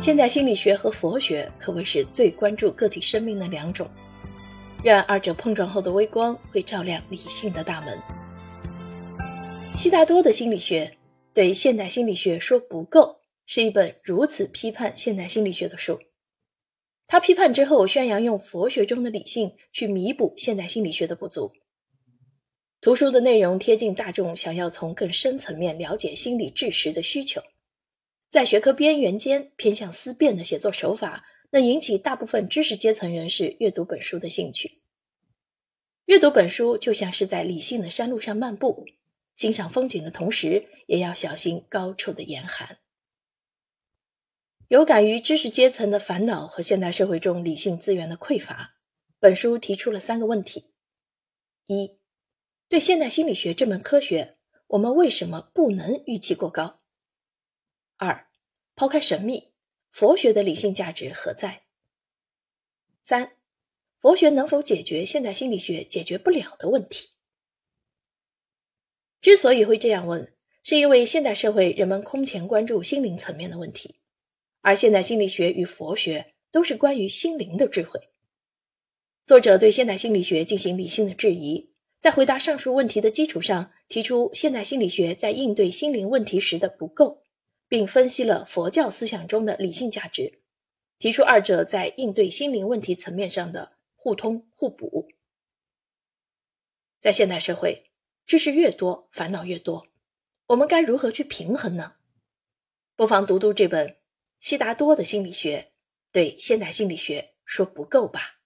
现代心理学和佛学可谓是最关注个体生命的两种，然二者碰撞后的微光会照亮理性的大门。悉达多的心理学对现代心理学说不够，是一本如此批判现代心理学的书。他批判之后，宣扬用佛学中的理性去弥补现代心理学的不足。图书的内容贴近大众想要从更深层面了解心理知识的需求，在学科边缘间偏向思辨的写作手法，能引起大部分知识阶层人士阅读本书的兴趣。阅读本书就像是在理性的山路上漫步，欣赏风景的同时，也要小心高处的严寒。有感于知识阶层的烦恼和现代社会中理性资源的匮乏，本书提出了三个问题：一。对现代心理学这门科学，我们为什么不能预期过高？二，抛开神秘，佛学的理性价值何在？三，佛学能否解决现代心理学解决不了的问题？之所以会这样问，是因为现代社会人们空前关注心灵层面的问题，而现代心理学与佛学都是关于心灵的智慧。作者对现代心理学进行理性的质疑。在回答上述问题的基础上，提出现代心理学在应对心灵问题时的不够，并分析了佛教思想中的理性价值，提出二者在应对心灵问题层面上的互通互补。在现代社会，知识越多，烦恼越多，我们该如何去平衡呢？不妨读读这本悉达多的心理学，对现代心理学说不够吧。